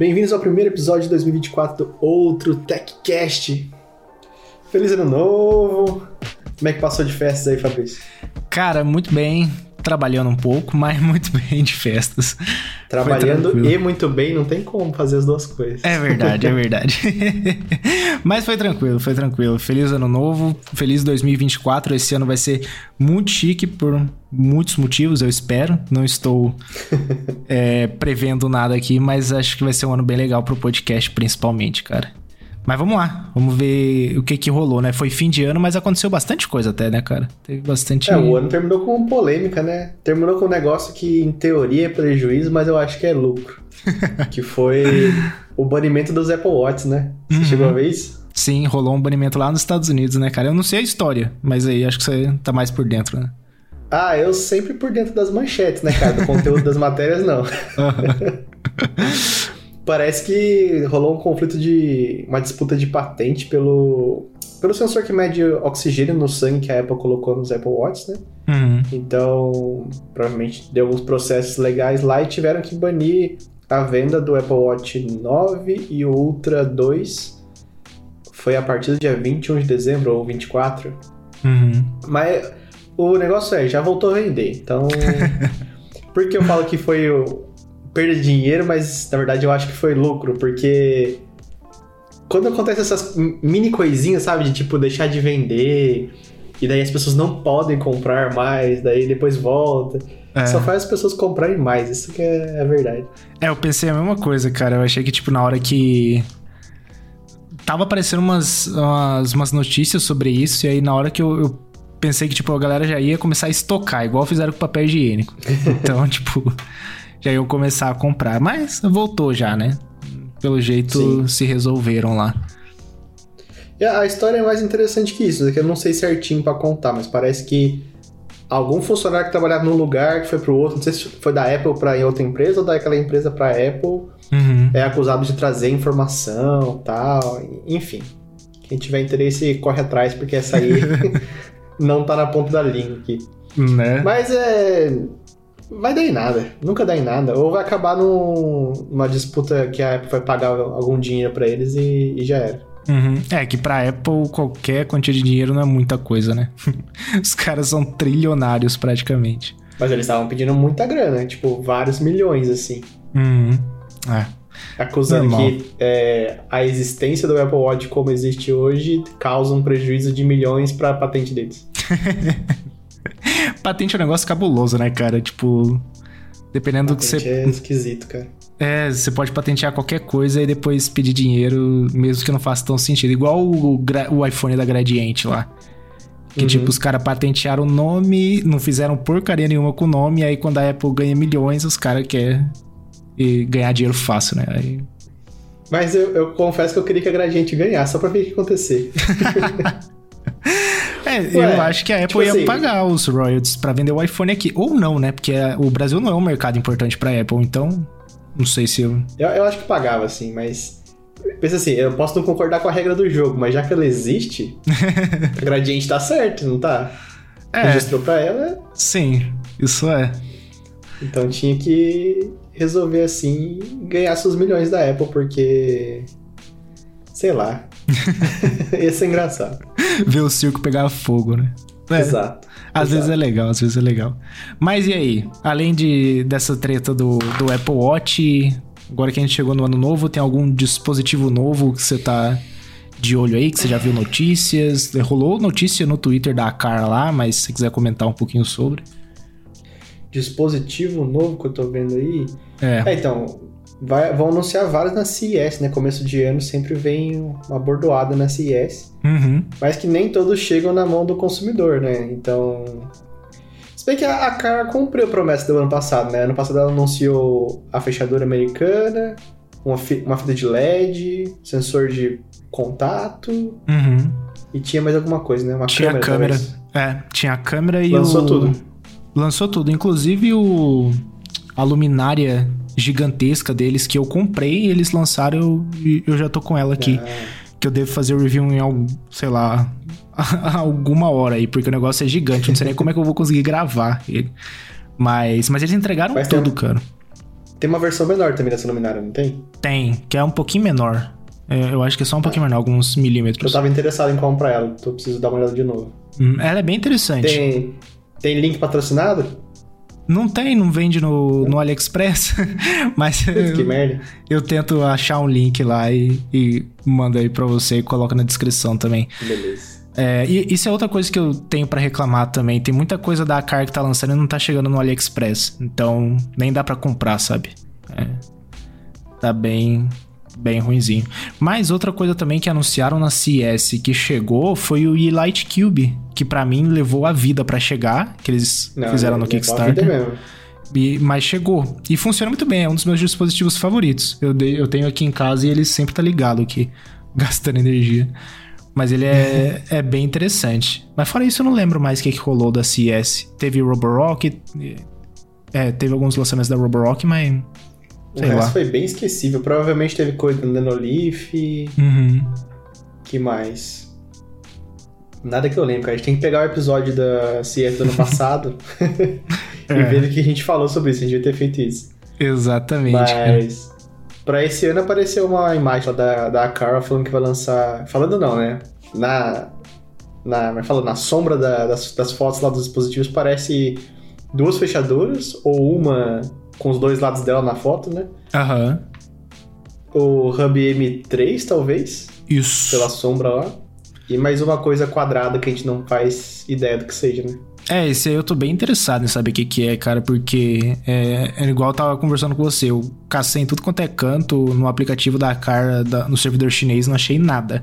Bem-vindos ao primeiro episódio de 2024 do Outro TechCast. Feliz ano novo! Como é que passou de festas aí, Fabrício? Cara, muito bem. Trabalhando um pouco, mas muito bem de festas. Trabalhando e muito bem, não tem como fazer as duas coisas. É verdade, é verdade. mas foi tranquilo, foi tranquilo. Feliz ano novo, feliz 2024. Esse ano vai ser muito chique por muitos motivos, eu espero. Não estou é, prevendo nada aqui, mas acho que vai ser um ano bem legal pro podcast, principalmente, cara. Mas vamos lá, vamos ver o que que rolou, né? Foi fim de ano, mas aconteceu bastante coisa até, né, cara? Teve bastante. É, o ano terminou com polêmica, né? Terminou com um negócio que em teoria é prejuízo, mas eu acho que é lucro. que foi o banimento dos Apple Watch, né? Você uhum. chegou a ver isso? Sim, rolou um banimento lá nos Estados Unidos, né, cara? Eu não sei a história, mas aí acho que você tá mais por dentro, né? Ah, eu sempre por dentro das manchetes, né, cara? Do conteúdo das matérias, não. Parece que rolou um conflito de. uma disputa de patente pelo. pelo sensor que mede oxigênio no sangue que a Apple colocou nos Apple Watch, né? Uhum. Então, provavelmente deu alguns processos legais lá e tiveram que banir a venda do Apple Watch 9 e Ultra 2. Foi a partir do dia 21 de dezembro ou 24. Uhum. Mas o negócio é, já voltou a vender. Então. Por que eu falo que foi o, perda de dinheiro, mas na verdade eu acho que foi lucro, porque quando acontece essas mini coisinhas, sabe, de tipo deixar de vender, e daí as pessoas não podem comprar mais, daí depois volta. É. Só faz as pessoas comprarem mais, isso que é a verdade. É, eu pensei a mesma coisa, cara. Eu achei que, tipo, na hora que. Tava aparecendo umas, umas, umas notícias sobre isso, e aí na hora que eu, eu pensei que, tipo, a galera já ia começar a estocar, igual fizeram com papel higiênico. Então, tipo já iam começar a comprar. Mas voltou já, né? Pelo jeito Sim. se resolveram lá. E a história é mais interessante que isso, é que eu não sei certinho para contar, mas parece que algum funcionário que trabalhava num lugar que foi pro outro, não sei se foi da Apple para outra empresa ou daquela empresa para Apple, uhum. é acusado de trazer informação, tal, enfim. Quem tiver interesse corre atrás porque essa aí não tá na ponta da língua aqui. Né? Mas é vai dar em nada. Nunca dá em nada. Ou vai acabar num, numa disputa que a Apple vai pagar algum dinheiro para eles e, e, já era. Uhum. É que pra Apple qualquer quantia de dinheiro não é muita coisa, né? Os caras são trilionários praticamente. Mas eles estavam pedindo muita grana, tipo, vários milhões, assim. Uhum. É. Acusando Normal. que é, a existência do Apple Watch como existe hoje causa um prejuízo de milhões pra patente deles. Patente é um negócio cabuloso, né, cara? Tipo, dependendo Patente do que você. É esquisito, cara. É, você pode patentear qualquer coisa e depois pedir dinheiro, mesmo que não faça tão sentido. Igual o, o iPhone da Gradiente lá. Que, uhum. tipo, os caras patentearam o nome, não fizeram porcaria nenhuma com o nome, e aí quando a Apple ganha milhões, os caras querem ganhar dinheiro fácil, né? Aí... Mas eu, eu, confesso que eu queria que a Gradiente ganhasse, só pra ver o que acontecer. É, Ué, eu acho que a Apple tipo ia assim, pagar os royalties para vender o iPhone aqui. Ou não, né? Porque o Brasil não é um mercado importante pra Apple, então. Não sei se eu... eu. Eu acho que pagava, assim, mas. Pensa assim, eu posso não concordar com a regra do jogo, mas já que ela existe, a gradiente tá certo, não tá? É. Registrou pra ela. Sim, isso é. Então tinha que resolver assim ganhar seus milhões da Apple, porque. Sei lá. Ia ser engraçado. Ver o circo pegar fogo, né? É, Exato. Às Exato. vezes é legal, às vezes é legal. Mas e aí? Além de, dessa treta do, do Apple Watch, agora que a gente chegou no ano novo, tem algum dispositivo novo que você tá de olho aí, que você já viu notícias? Rolou notícia no Twitter da Car lá, mas se você quiser comentar um pouquinho sobre. Dispositivo novo que eu tô vendo aí? É. é então, vai, vão anunciar vários na CES, né? Começo de ano sempre vem uma bordoada na CES. Uhum. Mas que nem todos chegam na mão do consumidor, né? Então. Se bem que a, a Car cumpriu a promessa do ano passado, né? Ano passado ela anunciou a fechadura americana, uma, fi, uma fita de LED, sensor de contato. Uhum. E tinha mais alguma coisa, né? Uma tinha câmera. câmera. É, tinha a câmera e Lançou o... tudo. Lançou tudo. Inclusive o... a luminária gigantesca deles que eu comprei, eles lançaram e eu, eu, já tô com ela aqui. Ah. Que eu devo fazer o review em algum, sei lá, alguma hora aí, porque o negócio é gigante, não sei nem como é que eu vou conseguir gravar ele. Mas, mas eles entregaram Faz tudo, tempo. cara. Tem uma versão menor também dessa luminária, não tem? Tem, que é um pouquinho menor. É, eu acho que é só um pouquinho menor, alguns Eu milímetros. tava interessado em comprar ela, então eu preciso dar uma olhada de novo. Hum, Ela é bem interessante. Tem, tem link patrocinado? Não tem, não vende no, no AliExpress, mas Putz, que eu, merda. eu tento achar um link lá e, e mando aí pra você e coloco na descrição também. Beleza. É, e isso é outra coisa que eu tenho pra reclamar também. Tem muita coisa da Car que tá lançando e não tá chegando no AliExpress. Então, nem dá pra comprar, sabe? É, tá bem, bem ruinzinho. Mas outra coisa também que anunciaram na CS que chegou foi o Elite Cube, que pra mim levou a vida pra chegar, que eles Não, fizeram no Kickstarter. E- mas chegou. E funciona muito bem, é um dos meus dispositivos favoritos. Eu, dei- eu tenho aqui em casa e ele sempre tá ligado aqui, gastando energia. Mas ele é, é bem interessante. Mas fora isso, eu não lembro mais o que, que rolou da CS. Teve Roborock. É, teve alguns lançamentos da Roborock, mas. O Sei resto lá. foi bem esquecível. Provavelmente teve coisa do Nanolith. Uhum. que mais? Nada que eu lembro, cara. A gente tem que pegar o episódio da CF do ano passado e É. ver o que a gente falou sobre isso. A gente devia ter feito isso. Exatamente. cara. Mas pra esse ano apareceu uma imagem lá da, da Cara falando que vai lançar. Falando não, né? Na. Na, mas falando, na sombra da- das, das fotos lá dos dispositivos parece duas fechaduras, ou uma com os dois lados dela na foto, né? Aham. O Hub M3, talvez, Isso. pela sombra lá. E mais uma coisa quadrada que a gente não faz ideia do que seja, né? É, esse aí eu tô bem interessado em saber o que, que é, cara, porque é, é igual eu tava conversando com você. Eu cacei em tudo quanto é canto no aplicativo da Car, da- no servidor chinês, não achei nada.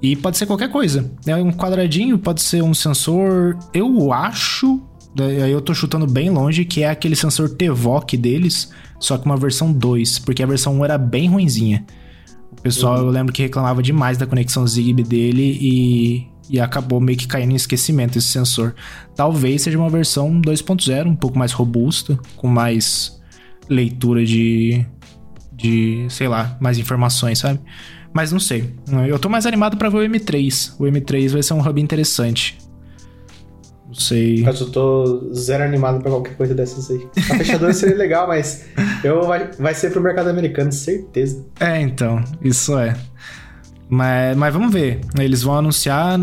E pode ser qualquer coisa. É um quadradinho, pode ser um sensor. Eu acho. daí Aí eu tô chutando bem longe, que é aquele sensor TVOC deles, só que uma versão 2, porque a versão 1 era bem ruinzinha. O pessoal, eu lembro que reclamava demais da conexão Zigbee dele e, e acabou meio que caindo em esquecimento esse sensor. Talvez seja uma versão 2.0, um pouco mais robusta, com mais leitura de, de, sei lá, mais informações, sabe? Mas não sei. Eu tô mais animado pra ver o M3. O M3 vai ser um hub interessante. Não sei. Mas eu tô zero animado pra qualquer coisa dessas aí. A fechadura seria legal, mas eu vai, vai ser pro mercado americano, certeza. É, então, isso é. Mas, mas vamos ver. Eles vão anunciar.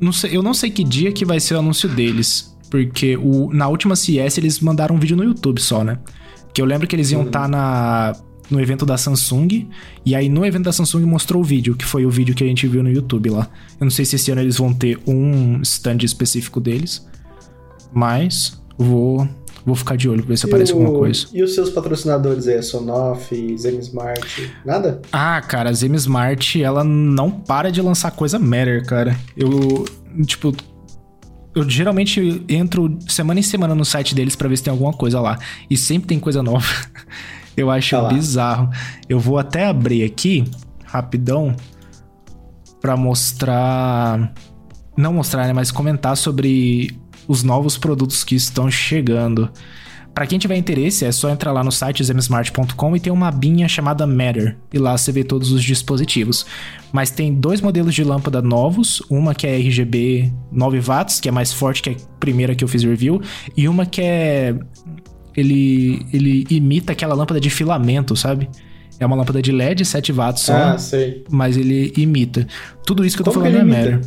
Não sei, eu não sei que dia que vai ser o anúncio deles. Porque o, na última CS eles mandaram um vídeo no YouTube só, né? Que eu lembro que eles iam estar na no evento da Samsung. E aí no evento da Samsung mostrou o vídeo, que foi o vídeo que a gente viu no YouTube lá. Eu não sei se esse ano eles vão ter um stand específico deles. Mas vou, vou ficar de olho pra ver se E aparece o- alguma coisa. E os seus patrocinadores aí, a Sonoff, Zen Smart, nada? Ah, cara, a Zem Smart, ela não para de lançar coisa Matter, cara. Eu, tipo, eu geralmente entro semana em semana no site deles pra ver se tem alguma coisa lá. E sempre tem coisa nova. Eu acho Tá bizarro. Eu vou até abrir aqui, rapidão, pra mostrar. Não mostrar, né? Mas comentar sobre os novos produtos que estão chegando. Pra quem tiver interesse, é só entrar lá no site zemsmart.com e tem uma abinha chamada Matter. E lá você vê todos os dispositivos. Mas tem dois modelos de lâmpada novos, uma que é RGB 9 watts, que é mais forte que a primeira que eu fiz review, e uma que é ele ele imita aquela lâmpada de filamento, sabe? É uma lâmpada de LED 7 watts só, Ah, sei. mas ele imita. Tudo isso que eu tô Como falando é? Matter.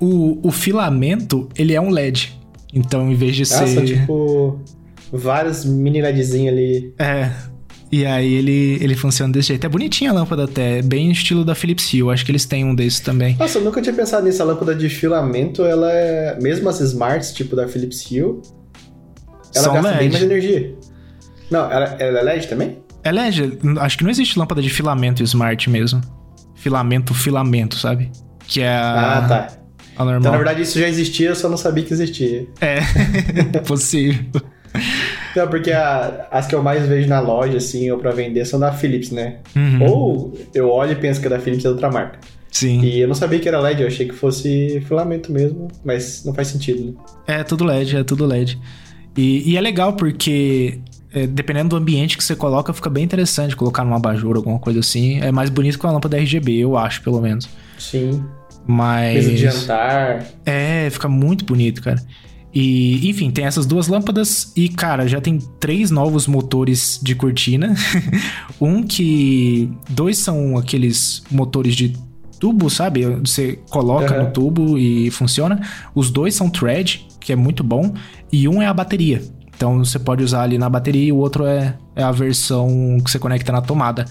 O, o filamento, ele é um LED. Então, em vez de Ah, ser tipo vários mini LEDzinhos ali. É. E aí ele, ele funciona desse jeito. É bonitinha a lâmpada até, bem estilo da Philips Hue. Acho que eles têm um desses também. Nossa, eu nunca tinha pensado nisso. A lâmpada de filamento, ela é. Mesmo as smarts, tipo da Philips Hue, ela São gasta bem LED. mais energia. Não, ela, ela é LED também? É LED, acho que não existe lâmpada de filamento smart mesmo. Filamento, filamento, sabe? Que é a, Ah, tá. a normal. Então, na verdade, isso já existia, eu só não sabia que existia. É, possível. Não, porque a- as que eu mais vejo na loja, assim, ou pra vender, são da Philips, né? Uhum, Ou eu olho e penso que é da Philips é outra marca. Sim. E eu não sabia que era LED, eu achei que fosse filamento mesmo, mas não faz sentido, né? É tudo LED, é tudo LED. E, e é legal porque, é, dependendo do ambiente que você coloca, fica bem interessante colocar numa abajur, alguma coisa assim. É mais bonito que uma lâmpada RGB, eu acho, pelo menos. Sim. Mas. Mesa de jantar. É, fica muito bonito, cara. E, enfim, tem essas duas lâmpadas e, cara, já tem três novos motores de cortina. um que. Dois são aqueles motores de tubo, sabe? Você coloca uhum. no tubo e funciona. Os dois são thread, que é muito bom. E um é a bateria. Então você pode usar ali na bateria e o outro é, é a versão que você conecta na tomada.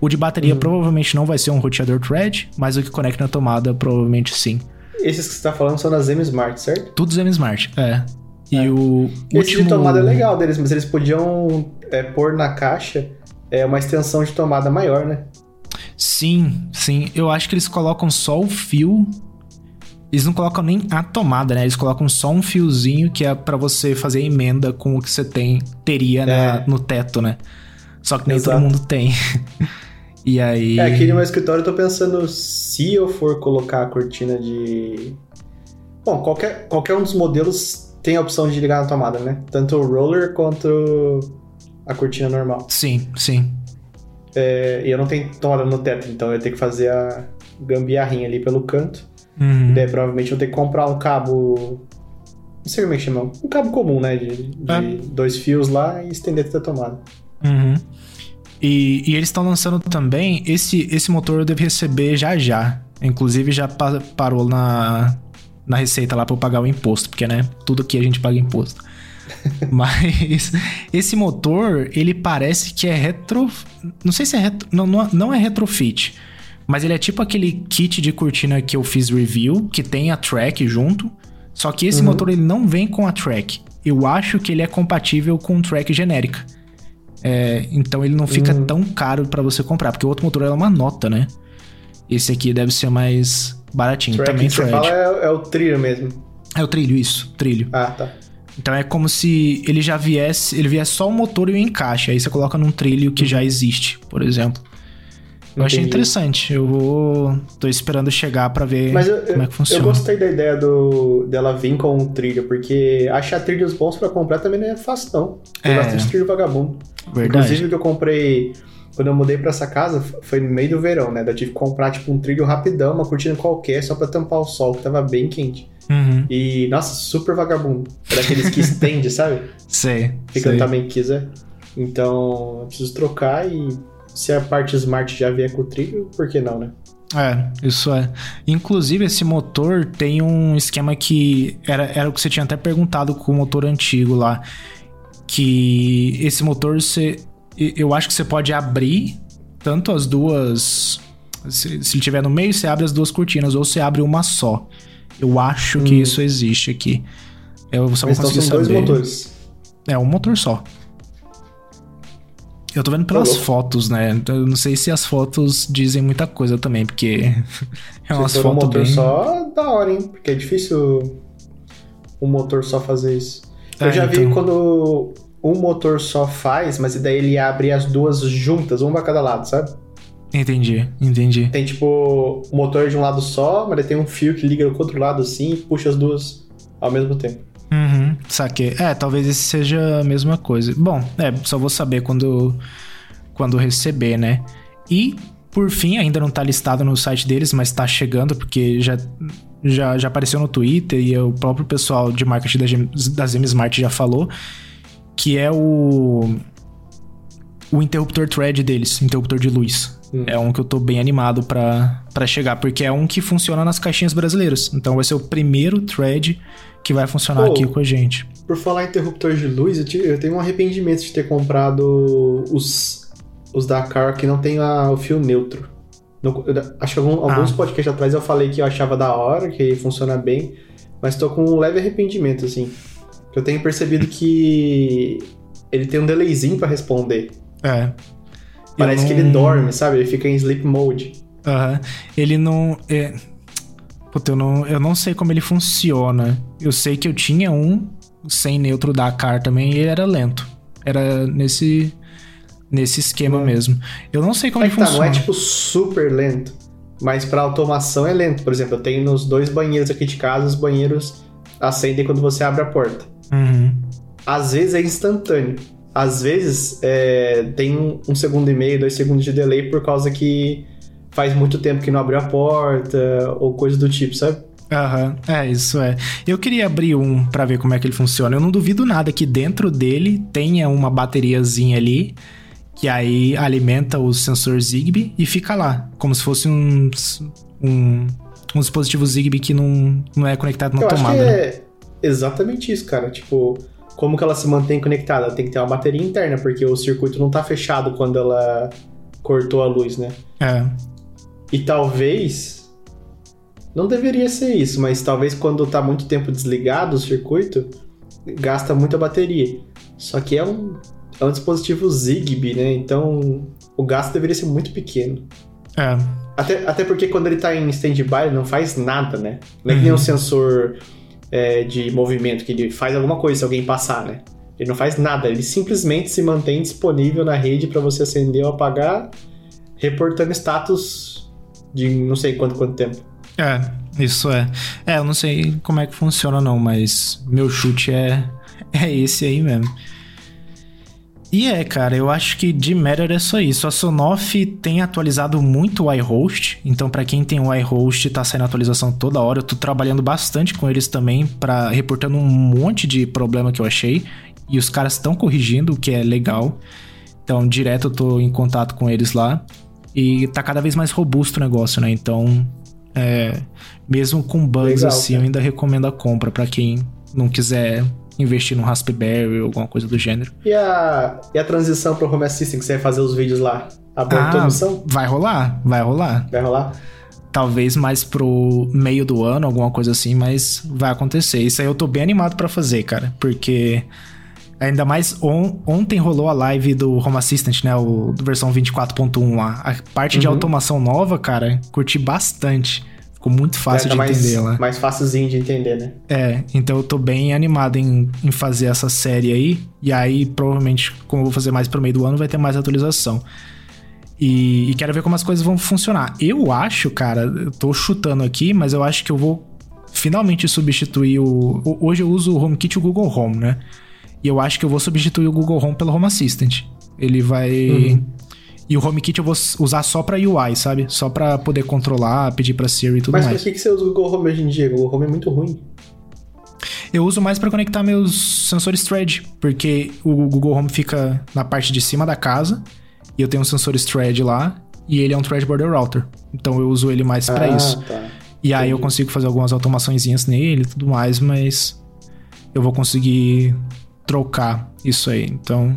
O de bateria uhum. provavelmente não vai ser um roteador thread, mas o que conecta na tomada provavelmente sim. Esses que você tá falando são da Zem Smart, certo? Tudo Zem Smart, é. E é. o Esse último... de tomada é legal deles, mas eles podiam é, pôr na caixa é, uma extensão de tomada maior, né? Sim, sim. Eu acho que eles colocam só o fio. Eles não colocam nem a tomada, né? Eles colocam só um fiozinho que é para você fazer emenda com o que você tem, teria é. no teto, né? Só que nem Exato. todo mundo tem. e aí. É, aqui no meu escritório eu tô pensando se eu for colocar a cortina de. Bom, qualquer, qualquer um dos modelos tem a opção de ligar na tomada, né? Tanto o roller quanto a cortina normal. Sim, sim. É, e eu não tenho tomada no teto, então eu ia ter que fazer a gambiarrinha ali pelo canto. Uhum. daí provavelmente eu vou ter que comprar um cabo. Não sei como é que chama. Um cabo comum, né? De, de é. dois fios lá e estender até a tomada. Uhum. E, e, eles estão lançando também. Esse, esse motor eu devo receber já já. Inclusive já pa parou na, na receita lá para eu pagar o imposto, porque, né? Tudo aqui a gente paga imposto. Mas esse motor, ele parece que é retro. Não sei se é retro. Não, não é retrofit. Mas ele é tipo aquele kit de cortina que eu fiz review, que tem a track junto. Só que esse uhum. motor ele não vem com a track. Eu acho que ele é compatível com track genérica. É, então ele não fica uhum. tão caro para você comprar, porque o outro motor é uma nota, né? Esse aqui deve ser mais baratinho. Track Também que você fala é, é o trilho mesmo. É o trilho, isso, trilho. Ah, tá. Então é como se ele já viesse, ele viesse só o motor e o encaixe. Aí você coloca num trilho que já existe, por exemplo. Eu achei interessante. Eu vou. tô esperando chegar para ver eu, como é que funciona. Eu gostei da ideia do, dela vir com um trilho, porque achar trilhos bons para comprar também não é fácil, não. Tem é. bastante trilho vagabundo. Verdade. Inclusive, o que eu comprei. Quando eu mudei para essa casa, foi no meio do verão, né? Eu tive que comprar, tipo, um trilho rapidão, uma cortina qualquer, só para tampar o sol, que tava bem quente. Uhum. E, nossa, super vagabundo. É daqueles que estende, sabe? Sei. Fica no tamanho que quiser. Então, eu preciso trocar e se a parte Smart já vier com o trilho, por que não, né? É, isso é. Inclusive, esse motor tem um esquema que era, era o que você tinha até perguntado com o motor antigo lá. Que esse motor, você, eu acho que você pode abrir tanto as duas. Se, se ele tiver no meio, você abre as duas cortinas, ou você abre uma só. Eu acho hum. que isso existe aqui. Eu só Mas vou conseguir então são saber. dois motores. É, um motor só. Eu tô vendo pelas tá fotos, né? Eu não sei se as fotos dizem muita coisa também, porque é umas fotos um motor bem... só, da hora, hein? Porque é difícil um motor só fazer isso. Eu é, já vi então... quando um motor só faz, mas daí ele abre as duas juntas, uma pra cada lado, sabe? Entendi, entendi. Tem tipo o motor de um lado só, mas tem um fio que liga no outro lado assim e puxa as duas ao mesmo tempo. Uhum, saquei. É, talvez esse seja a mesma coisa. Bom, é, só vou saber quando, quando receber, né? E, por fim, ainda não tá listado no site deles, mas tá chegando, porque já, já, já apareceu no Twitter e o próprio pessoal de marketing da, da Smart já falou, que é o, o interruptor thread deles, interruptor de luz. Hum. É um que eu tô bem animado para chegar, porque é um que funciona nas caixinhas brasileiras. Então vai ser o primeiro thread que vai funcionar Pô, aqui com a gente. Por falar em interruptor de luz, eu, te, eu, tenho um arrependimento de ter comprado os, os da Car que não tem a, o fio neutro. eu, acho que algum, ah. alguns podcasts atrás eu falei que eu achava da hora, que funciona bem, mas tô com um leve arrependimento, assim. Eu tenho percebido que ele tem um delayzinho para responder. É. Parece não... que ele dorme, sabe? Ele fica em sleep mode. Aham. Uhum. Ele não. É... Puta, eu não, eu não sei como ele funciona. Eu sei que eu tinha um sem neutro da car também e ele era lento. Era nesse nesse esquema hum. mesmo. Eu não sei como é ele funciona. Tá, não é tipo super lento, mas para automação é lento. Por exemplo, eu tenho nos dois banheiros aqui de casa, os banheiros acendem quando você abre a porta. Uhum. Às vezes é instantâneo às vezes é, tem um, segundo e meio, dois segundos de delay por causa que faz muito tempo que não abriu a porta ou coisa do tipo, sabe? Aham, uhum. é, isso é. Eu queria abrir um para ver como é que ele funciona. Eu não duvido nada que dentro dele tenha uma bateriazinha ali que aí alimenta o sensor Zigbee e fica lá, como se fosse um, um, um dispositivo Zigbee que não, não é conectado na Eu tomada. Acho que né? é exatamente isso, cara. Tipo, como que ela se mantém conectada? Tem que ter uma bateria interna, porque o circuito não tá fechado quando ela cortou a luz, né? É. E talvez. Não deveria ser isso, mas talvez quando tá muito tempo desligado o circuito, gasta muita bateria. Só que é um, é um dispositivo Zigbee, né? Então o gasto deveria ser muito pequeno. É. Até, até porque quando ele tá em stand-by, ele não faz nada, né? Não é que nem um sensor é, de movimento, que ele faz alguma coisa se alguém passar, né? Ele não faz nada, ele simplesmente se mantém disponível na rede para você acender ou apagar, reportando status de não sei quanto, quanto tempo. É, isso é. É, eu não sei como é que funciona não, mas meu chute é, é esse aí mesmo. E é, cara, eu acho que de Matter é só isso. A Sonoff tem atualizado muito o iHost, então para quem tem o iHost tá saindo atualização toda hora. Eu tô trabalhando bastante com eles também para reportando um monte de problema que eu achei e os caras estão corrigindo, o que é legal. Então, direto eu tô em contato com eles lá e tá cada vez mais robusto o negócio, né? Então, é, mesmo com bugs legal, assim, cara. eu ainda recomendo a compra para quem não quiser investir num Raspberry ou alguma coisa do gênero. E a, e a transição pro Home Assistant que você vai fazer os vídeos lá? Abortou ah, a missão? Vai rolar, vai rolar. Vai rolar? Talvez mais pro meio do ano, alguma coisa assim, mas vai acontecer. Isso aí eu tô bem animado para fazer, cara, porque ainda mais on, ontem rolou a live do Home Assistant, né, o versão 24.1 lá. A parte uhum. de automação nova, cara, curti bastante. Ficou muito fácil é, tá de mais, entender lá. Mais fácilzinho de entender, né? É, então eu tô bem animado em, em fazer essa série aí. E aí, provavelmente, como eu vou fazer mais pro meio do ano, vai ter mais atualização. E, e quero ver como as coisas vão funcionar. Eu acho, cara, eu tô chutando aqui, mas eu acho que eu vou finalmente substituir o. Hoje eu uso o HomeKit e o Google Home, né? E eu acho que eu vou substituir o Google Home pelo Home Assistant. Ele vai. Uhum. E o HomeKit eu vou usar só pra UI, sabe? Só pra poder controlar, pedir pra Siri e tudo Mas mais. Mas por que, que você usa o Google Home hoje em dia? O Google Home é muito ruim. Eu uso mais para conectar meus sensores Thread, porque o Google Home fica na parte de cima da casa e eu tenho um sensor Thread lá e ele é um Thread Border Router. Então eu uso ele mais para ah, isso. Tá. E aí eu consigo fazer algumas automaçõezinhas nele e tudo mais, mas eu vou conseguir trocar isso aí. Então.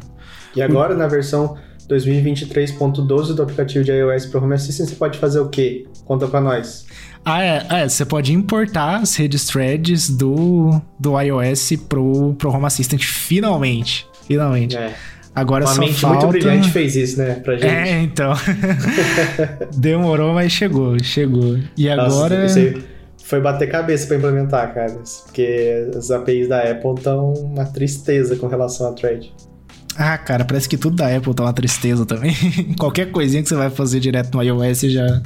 E agora, na versão 2023.12 do aplicativo de iOS para o Home Assistant, você pode fazer o quê? Conta para nós. Ah, é, é, você pode importar as redes threads do, do iOS pro, pro Home Assistant finalmente. Finalmente. É. Agora Uma só mente falta... muito brilhante fez isso, né, pra gente. É, então. Demorou, mas chegou, chegou. E Nossa, agora. Isso aí foi bater cabeça para implementar, cara. Porque as APIs da Apple estão uma tristeza com relação a thread. Ah, cara, parece que tudo da Apple tá uma tristeza também. Qualquer coisinha que você vai fazer direto no iOS já,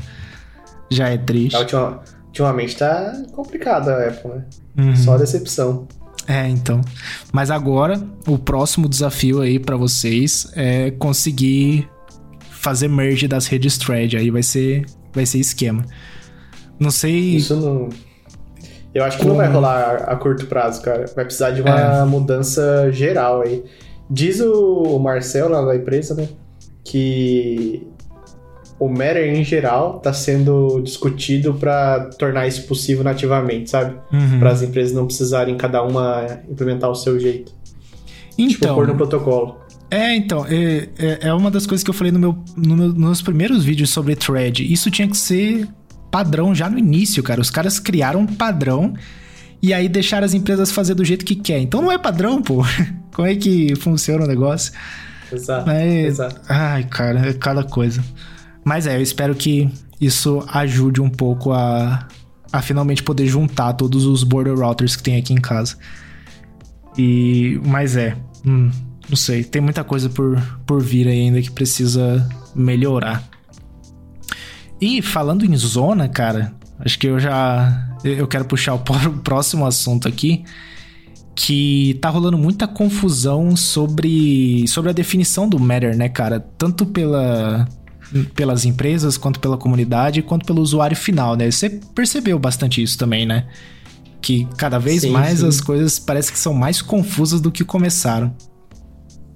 já é triste. Ultima, ultimamente tá complicado a Apple, né? Uhum. Só decepção. É, então. Mas agora, o próximo desafio aí para vocês é conseguir fazer merge das redes thread. Aí vai ser, vai ser esquema. Não sei. Isso não. Eu acho que Como... não vai rolar a, a, curto prazo, cara. Vai precisar de uma é. mudança geral aí. Diz o Marcel lá da empresa, né? Que o Matter em geral está sendo discutido para tornar isso possível nativamente, sabe? Uhum. Para as empresas não precisarem cada uma implementar o seu jeito. Então, tipo, pôr no protocolo. É, então, é, é, é, uma das coisas que eu falei no meu, no meu, nos primeiros vídeos sobre thread. Isso tinha que ser padrão já no início, cara. Os caras criaram um padrão e aí deixaram as empresas fazer do jeito que quer. Então não é padrão, pô. Como é que funciona o negócio? Exato, exato. Ai, cara, é cada coisa. Mas é, eu espero que isso ajude um pouco a, a finalmente poder juntar todos os border routers que tem aqui em casa. E, mas é, hum, não sei, tem muita coisa por, por vir ainda que precisa melhorar. E falando em zona, cara, acho que eu já eu quero puxar o próximo assunto aqui, que tá rolando muita confusão sobre, sobre a definição do matter, né, cara? Tanto pela pelas empresas, quanto pela comunidade, quanto pelo usuário final, né? Você percebeu bastante isso também, né? Que cada vez sim, mais sim. as coisas parece que são mais confusas do que começaram.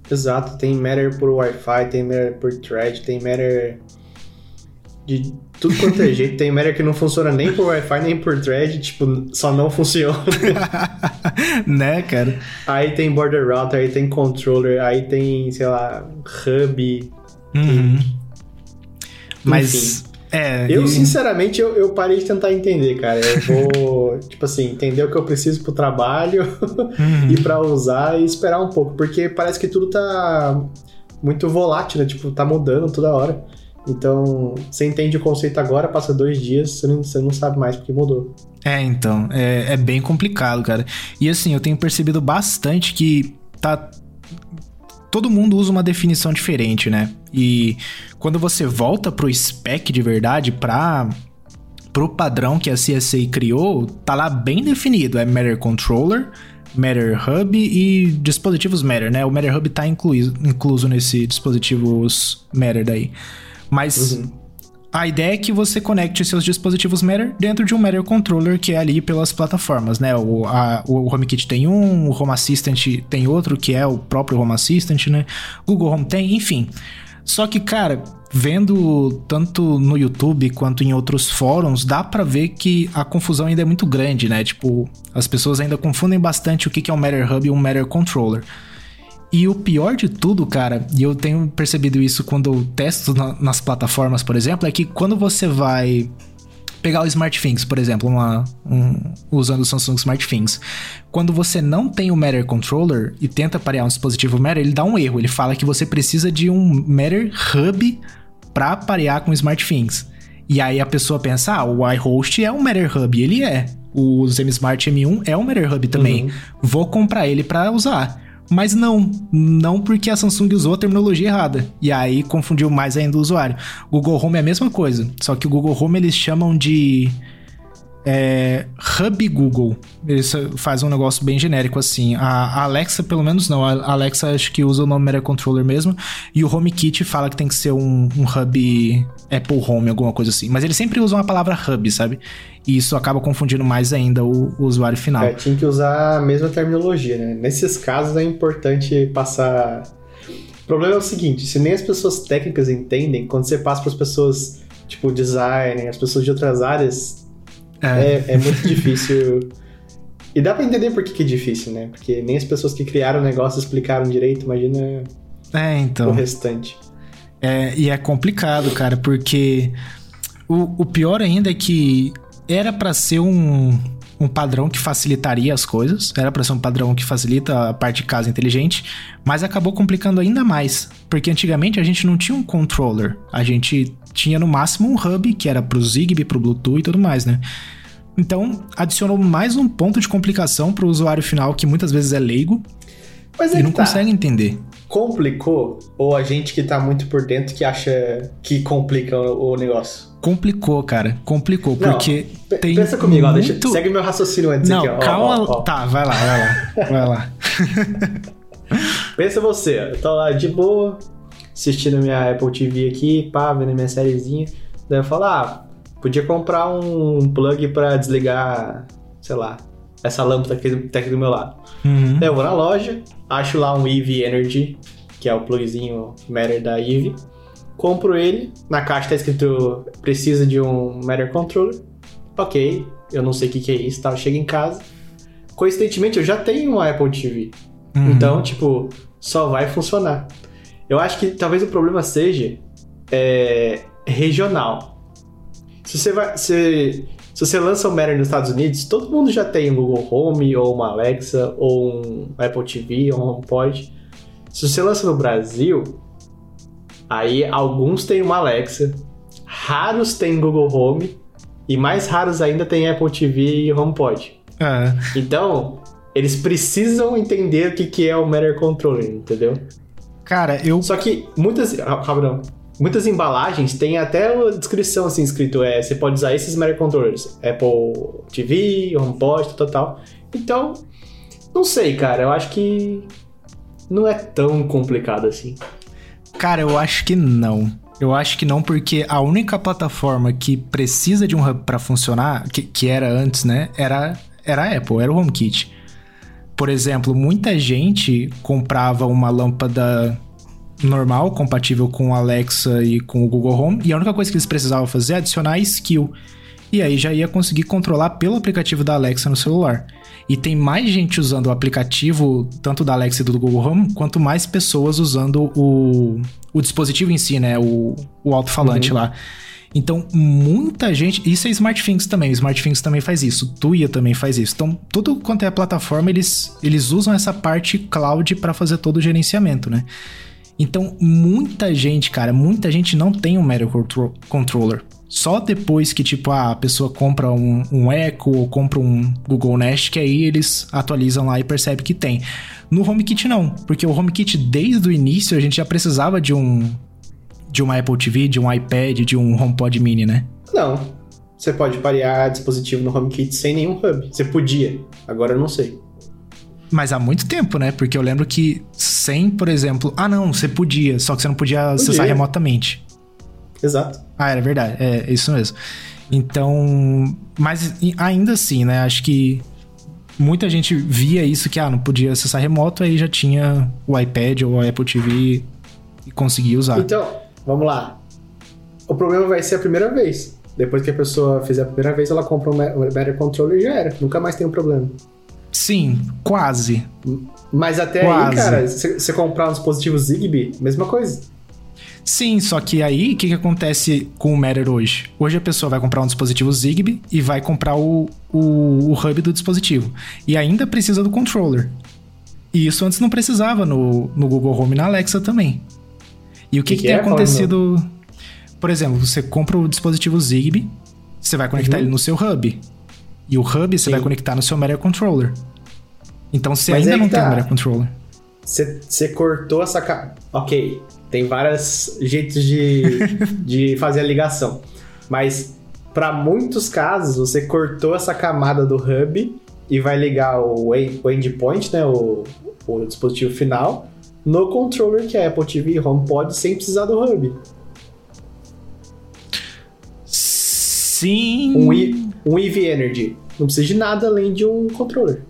Exato, tem Matter por Wi-Fi, tem Matter por Thread, tem Matter de tudo quanto é jeito. Tem Matter que não funciona nem por Wi-Fi, nem por Thread, tipo, só não funciona. né, cara? Aí tem Border Router, aí tem Controller, aí tem, sei lá, Hub. Uhum. Mas... É, eu, e... sinceramente, eu, eu, parei de tentar entender, cara. Eu vou, tipo assim, entender o que eu preciso pro trabalho uhum. e para usar e esperar um pouco, porque parece que tudo tá muito volátil, né? Tipo, tá mudando toda hora. Então, você entende o conceito agora, passa dois dias, você não, sabe mais porque mudou. É, então, é, é bem complicado, cara. E assim, eu tenho percebido bastante que tá todo mundo usa uma definição diferente, né? E quando você volta pro spec de verdade, para pro padrão que a CSA criou, tá lá bem definido, é Matter Controller, Matter Hub e dispositivos Matter, né? O Matter Hub tá incluído, incluso nesse dispositivos Matter daí. Mas uhum. a ideia é que você conecte seus dispositivos Matter dentro de um Matter Controller que é ali pelas plataformas, né? O, a, o HomeKit tem um, o Home Assistant tem outro, que é o próprio Home Assistant, né? Google Home tem, enfim. Só que, cara, vendo tanto no YouTube quanto em outros fóruns, dá para ver que a confusão ainda é muito grande, né? Tipo, as pessoas ainda confundem bastante o que é um Matter Hub e um Matter Controller. E o pior de tudo, cara, e eu tenho percebido isso quando eu testo na, nas plataformas, por exemplo, é que quando você vai pegar o SmartThings, por exemplo, uma, um, usando o Samsung SmartThings, quando você não tem o Matter Controller e tenta parear um dispositivo Matter, ele dá um erro. Ele fala que você precisa de um Matter Hub para parear com o SmartThings. E aí a pessoa pensa, ah, o iHost é um Matter Hub. E ele é. O Zen Smart M1 é um Matter Hub também. Uhum. Vou comprar ele para usar. Mas não, não porque a Samsung usou a terminologia errada. E aí confundiu mais ainda o usuário. Google Home é a mesma coisa, só que o Google Home eles chamam de é, Hub Google. Eles fazem um negócio bem genérico assim. A, Alexa, pelo menos não. A Alexa acho que usa o nome Media Controller mesmo. E o HomeKit fala que tem que ser um, um Hub Apple Home, alguma coisa assim. Mas eles sempre usam a palavra Hub, sabe? E isso acaba confundindo mais ainda o, o usuário final. É, tinha que usar a mesma terminologia, né? Nesses casos é importante passar. O problema é o seguinte: se nem as pessoas técnicas entendem, quando você passa para as pessoas tipo design, as pessoas de outras áreas, é, é, é muito difícil. E dá para entender por que, que é difícil, né? Porque nem as pessoas que criaram o negócio explicaram direito, imagina é, então. o restante. É, e é complicado, cara, porque o, o pior ainda é que era para ser um, um padrão que facilitaria as coisas, era para ser um padrão que facilita a parte de casa inteligente, mas acabou complicando ainda mais, porque antigamente a gente não tinha um controller, a gente tinha no máximo um hub que era pro Zigbee, pro Bluetooth e tudo mais, né? Então, adicionou mais um ponto de complicação para o usuário final que muitas vezes é leigo mas e não tá. consegue entender. Complicou ou a gente que tá muito por dentro que acha que complica o negócio? Complicou, cara. Complicou, porque não, tem. Pensa comigo, muito... ó, deixa, segue meu raciocínio antes não, aqui, ó. Calma. Ó, ó, tá, vai lá, vai lá. vai lá. Pensa você, eu tô lá de boa, assistindo minha Apple TV aqui, pá, vendo minha sériezinha. Daí eu falo, ah, podia comprar um plug pra desligar, sei lá, essa lâmpada aqui, tá aqui do meu lado. Uhum. Daí eu vou na loja, acho lá um EV Energy, que é o plugzinho Matter da EVE compro ele, na caixa tá escrito precisa de um Matter Controller. Ok, eu não sei o que, que é isso, tá? Chega em casa. Coincidentemente, eu já tenho um Apple TV. Uhum. Então, tipo, só vai funcionar. Eu acho que talvez o problema seja é, regional. Se você vai. Se, se você lança o Matter nos Estados Unidos, todo mundo já tem um Google Home, ou uma Alexa, ou um Apple TV, ou um HomePod. Se você lança no Brasil, Aí alguns têm uma Alexa, raros têm Google Home e mais raros ainda têm Apple TV e HomePod. É. Então, eles precisam entender o que, que é o Matter Controller, entendeu? Cara, eu. Só que muitas. Cabrão. Muitas embalagens têm até a descrição assim escrito: é, você pode usar esses Matter Controllers. Apple TV, HomePod, total. Então, não sei, cara. Eu acho que não é tão complicado assim. Cara, eu acho que não. Eu acho que não, porque a única plataforma que precisa de um hub para funcionar, que, que era antes, né, era, era a Apple, era o HomeKit. Por exemplo, muita gente comprava uma lâmpada normal, compatível com o Alexa e com o Google Home, e a única coisa que eles precisavam fazer é adicionar skill. E aí já ia conseguir controlar pelo aplicativo da Alexa no celular. E tem mais gente usando o aplicativo, tanto da Alexa e do Google Home, quanto mais pessoas usando o, o dispositivo em si, né? O, o alto-falante uhum. lá. Então, muita gente. Isso é SmartThings também. O SmartThings também faz isso. Tuya também faz isso. Então, tudo quanto é a plataforma, eles, eles usam essa parte cloud para fazer todo o gerenciamento, né? Então, muita gente, cara, muita gente não tem um Matter Controller. Só depois que, tipo, a pessoa compra um, um Echo ou compra um Google Nest, que aí eles atualizam lá e percebe que tem. No HomeKit não, porque o HomeKit desde o início a gente já precisava de um de uma Apple TV, de um iPad, de um HomePod Mini, né? Não. Você pode parear dispositivo no HomeKit sem nenhum hub. Você podia. Agora eu não sei. Mas há muito tempo, né? Porque eu lembro que sem, por exemplo. Ah, não, você podia, só que você não podia, podia. acessar remotamente. Exato. Ah, era verdade. É, é isso mesmo. Então. Mas ainda assim, né? Acho que muita gente via isso que, ah, não podia acessar remoto, aí já tinha o iPad ou a Apple TV e conseguia usar. Então, vamos lá. O problema vai ser a primeira vez. Depois que a pessoa fizer a primeira vez, ela compra um Better Controller e já era. Nunca mais tem um problema. Sim, quase. Mas até quase. aí, cara, você comprar um dispositivo Zigbee, mesma coisa. Sim, só que aí o que, que acontece com o Matter hoje? Hoje a pessoa vai comprar um dispositivo Zigbee e vai comprar o, o, o hub do dispositivo. E ainda precisa do controller. E isso antes não precisava no, no Google Home e na Alexa também. E o que, que, que tem é acontecido? Por exemplo, você compra o dispositivo Zigbee, você vai conectar uhum. ele no seu hub. E o hub você Sim. vai conectar no seu Media Controller. Então você Mas ainda não tá. tem um Media Controller. Você cortou essa. Ca... Ok, tem vários jeitos de, de fazer a ligação. Mas para muitos casos, você cortou essa camada do hub e vai ligar o, endpoint, né, o, o dispositivo final, no controller que é Apple TV e HomePod sem precisar do hub. Sim. Um, I, um EV Energy. Não precisa de nada além de um controller.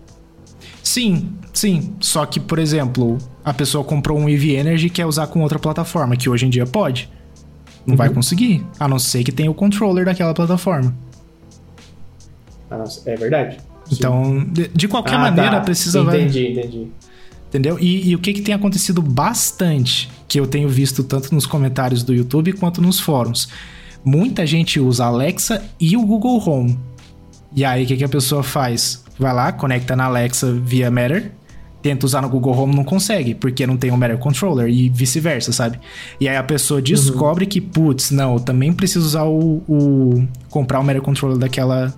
Sim, sim. Só que, por exemplo, a pessoa comprou um EV Energy e quer usar com outra plataforma, que hoje em dia pode. Não uhum. vai conseguir, a não ser que tenha o controller daquela plataforma. Ah, é verdade. Então, de, de qualquer ah, maneira, tá. precisa. Entendi, vai... entendi. Entendeu? E, e, o que, que tem acontecido bastante, que eu tenho visto tanto nos comentários do YouTube quanto nos fóruns. Muita gente usa Alexa e o Google Home. E aí, o que, que a pessoa faz? Vai lá, conecta na Alexa via Matter, tenta usar no Google Home, não consegue, porque não tem um Matter Controller e vice-versa, sabe? E aí a pessoa uhum. descobre uhum. que, putz, não, eu também preciso usar o, o. comprar o Matter Controller daquela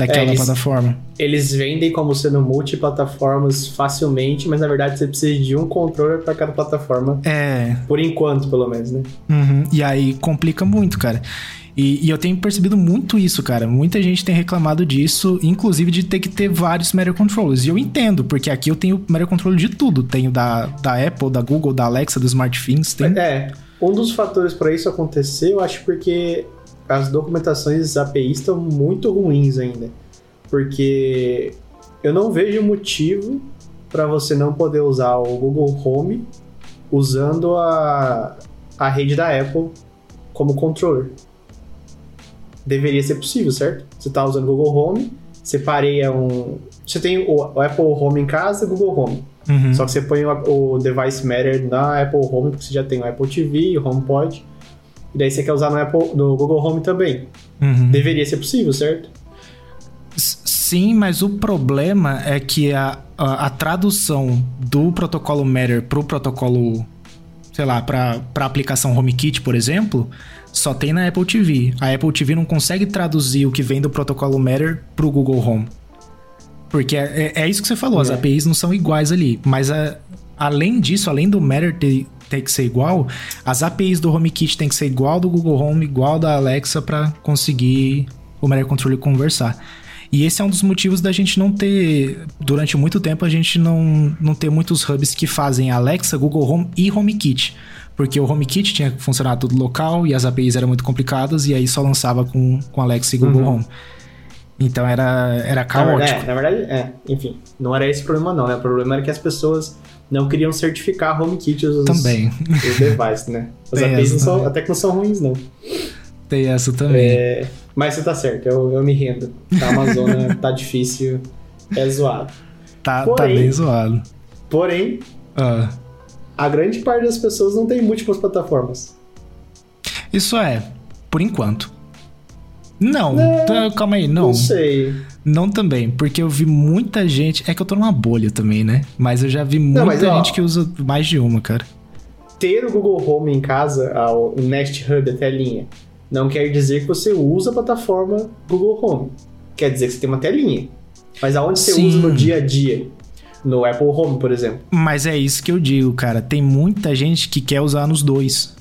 daquela é, eles, plataforma. Eles vendem como sendo multiplataformas facilmente, mas na verdade você precisa de um controller para cada plataforma. É. Por enquanto, pelo menos, né? Uhum. E aí complica muito, cara. E, e, eu tenho percebido muito isso, cara. Muita gente tem reclamado disso, inclusive de ter que ter vários Matter Controllers. E eu entendo, porque aqui eu tenho Matter Controller de tudo. Tenho da, da Apple, da Google, da Alexa, do SmartThings. Tem... É, um dos fatores para isso acontecer, eu acho porque as documentações API estão muito ruins ainda. Porque eu não vejo motivo para você não poder usar o Google Home usando a, a rede da Apple como controller. Deveria ser possível, certo? Você está usando o Google Home, você pareia um. Você tem o, Apple Home em casa e o Google Home. Uhum. Só que você põe o, o Device Matter na Apple Home, porque você já tem o Apple TV, o HomePod. E daí você quer usar no, Apple, no Google Home também. Uhum. Deveria ser possível, certo? Sim, mas o problema é que a, a, a tradução do protocolo Matter para o protocolo, sei lá, para a aplicação HomeKit, por exemplo, só tem na Apple TV. A Apple TV não consegue traduzir o que vem do protocolo Matter para o Google Home. Porque é, é, é, isso que você falou, é. as APIs não são iguais ali. Mas a, além disso, além do Matter ter, ter que ser igual, as APIs do HomeKit tem que ser igual do Google Home, igual da Alexa para conseguir o Matter Controller conversar. E esse é um dos motivos da gente não ter, durante muito tempo, a gente não, não ter muitos hubs que fazem Alexa, Google Home e HomeKit. Porque o HomeKit tinha que funcionar tudo local e as APIs eram muito complicadas e aí só lançava com, com Alexa e Google uhum. Home. Então era, era caótico. Na verdade, é, na verdade, é, enfim, não era esse o problema não, né? O problema era que as pessoas não queriam certificar HomeKit os, também. os devices, né? As APIs não são, até que não são ruins, não. Tem essa também. É, mas você tá certo, eu, eu me rendo. A Amazônia tá difícil, é zoado. Tá, tá porém, tá bem zoado. Porém, ah. A grande parte das pessoas não tem múltiplas plataformas. Isso é, por enquanto. Não, é, tá, calma aí, não. Não sei. Não também, porque eu vi muita gente. É que eu tô numa bolha também, né? Mas eu já vi muita não, mas, gente ó, que usa mais de uma, cara. Ter o Google Home em casa, o Nest Hub, a telinha, não quer dizer que você usa a plataforma Google Home. Quer dizer que você tem uma telinha. Mas aonde você Sim. usa no dia a dia? No Apple Home, por exemplo. Mas é isso que eu digo, cara. Tem muita gente que quer usar nos dois.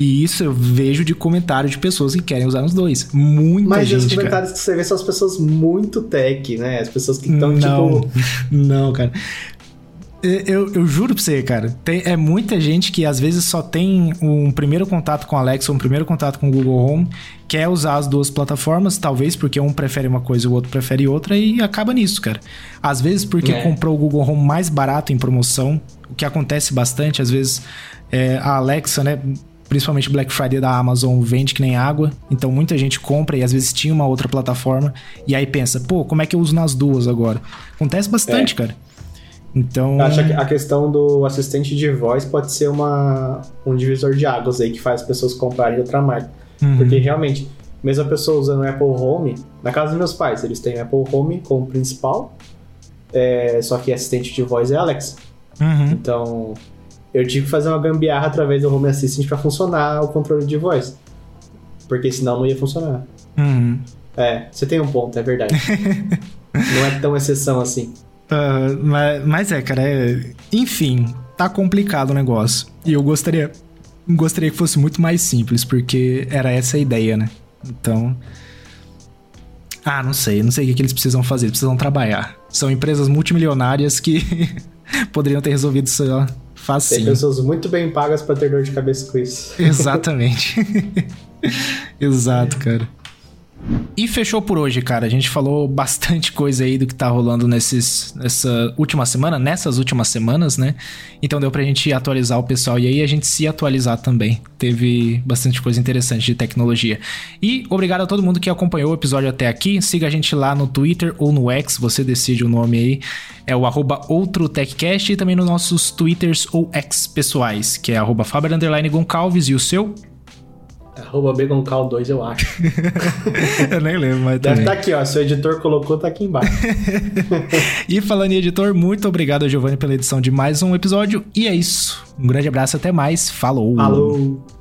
E isso eu vejo de comentários de pessoas que querem usar nos dois. Muita Mas gente. Mas os comentários cara. que você vê são as pessoas muito tech, né? As pessoas que estão, tipo. Não, cara. Eu, eu, juro pra você, cara, tem, é muita gente que às vezes só tem um primeiro contato com a Alexa, um primeiro contato com o Google Home, quer usar as duas plataformas, talvez porque um prefere uma coisa e o outro prefere outra, e acaba nisso, cara. Às vezes porque é. comprou o Google Home mais barato em promoção, o que acontece bastante, às vezes é, a Alexa, né? Principalmente Black Friday da Amazon vende que nem água, então muita gente compra e às vezes tinha uma outra plataforma e aí pensa, pô, como é que eu uso nas duas agora? Acontece bastante, é. cara. Então. Acho que a questão do assistente de voz pode ser uma, um divisor de águas aí que faz as pessoas comprarem outra marca. Uhum. Porque realmente, mesmo a pessoa usando o Apple Home, na casa dos meus pais, eles têm o Apple Home como principal, é, só que assistente de voz é Alexa. Uhum. Então, eu tive que fazer uma gambiarra através do Home Assistant para funcionar o controle de voz. Porque senão não ia funcionar. Uhum. É, você tem um ponto, é verdade. não é tão exceção assim. Uh, mas, mas, é, cara, é... enfim, tá complicado o negócio. E eu gostaria, gostaria que fosse muito mais simples, porque era essa a ideia, né? Então. Ah, não sei, não sei o que, que eles precisam fazer, eles precisam trabalhar. São empresas multimilionárias que poderiam ter resolvido isso fácil. Tem pessoas muito bem pagas para ter dor de cabeça com isso. Exatamente. Exato, cara. E fechou por hoje, cara. A gente falou bastante coisa aí do que tá rolando nesses, nessa última semana, nessas últimas semanas, né? Então deu pra gente atualizar o pessoal e aí a gente se atualizar também. Teve bastante coisa interessante de tecnologia. E obrigado a todo mundo que acompanhou o episódio até aqui. Siga a gente lá no Twitter ou no X, você decide o nome aí. É o arroba OutroTechCast e também nos nossos Twitters ou X pessoais, que é arroba Faber Goncalves e o seu Arroba Begoncal2, eu acho. eu nem lembro, mas Deve estar tá aqui, ó. Se o editor colocou, tá aqui embaixo. e falando em editor, muito obrigado, Giovanni, pela edição de mais um episódio. E é isso. Um grande abraço, até mais. Falou! Falou!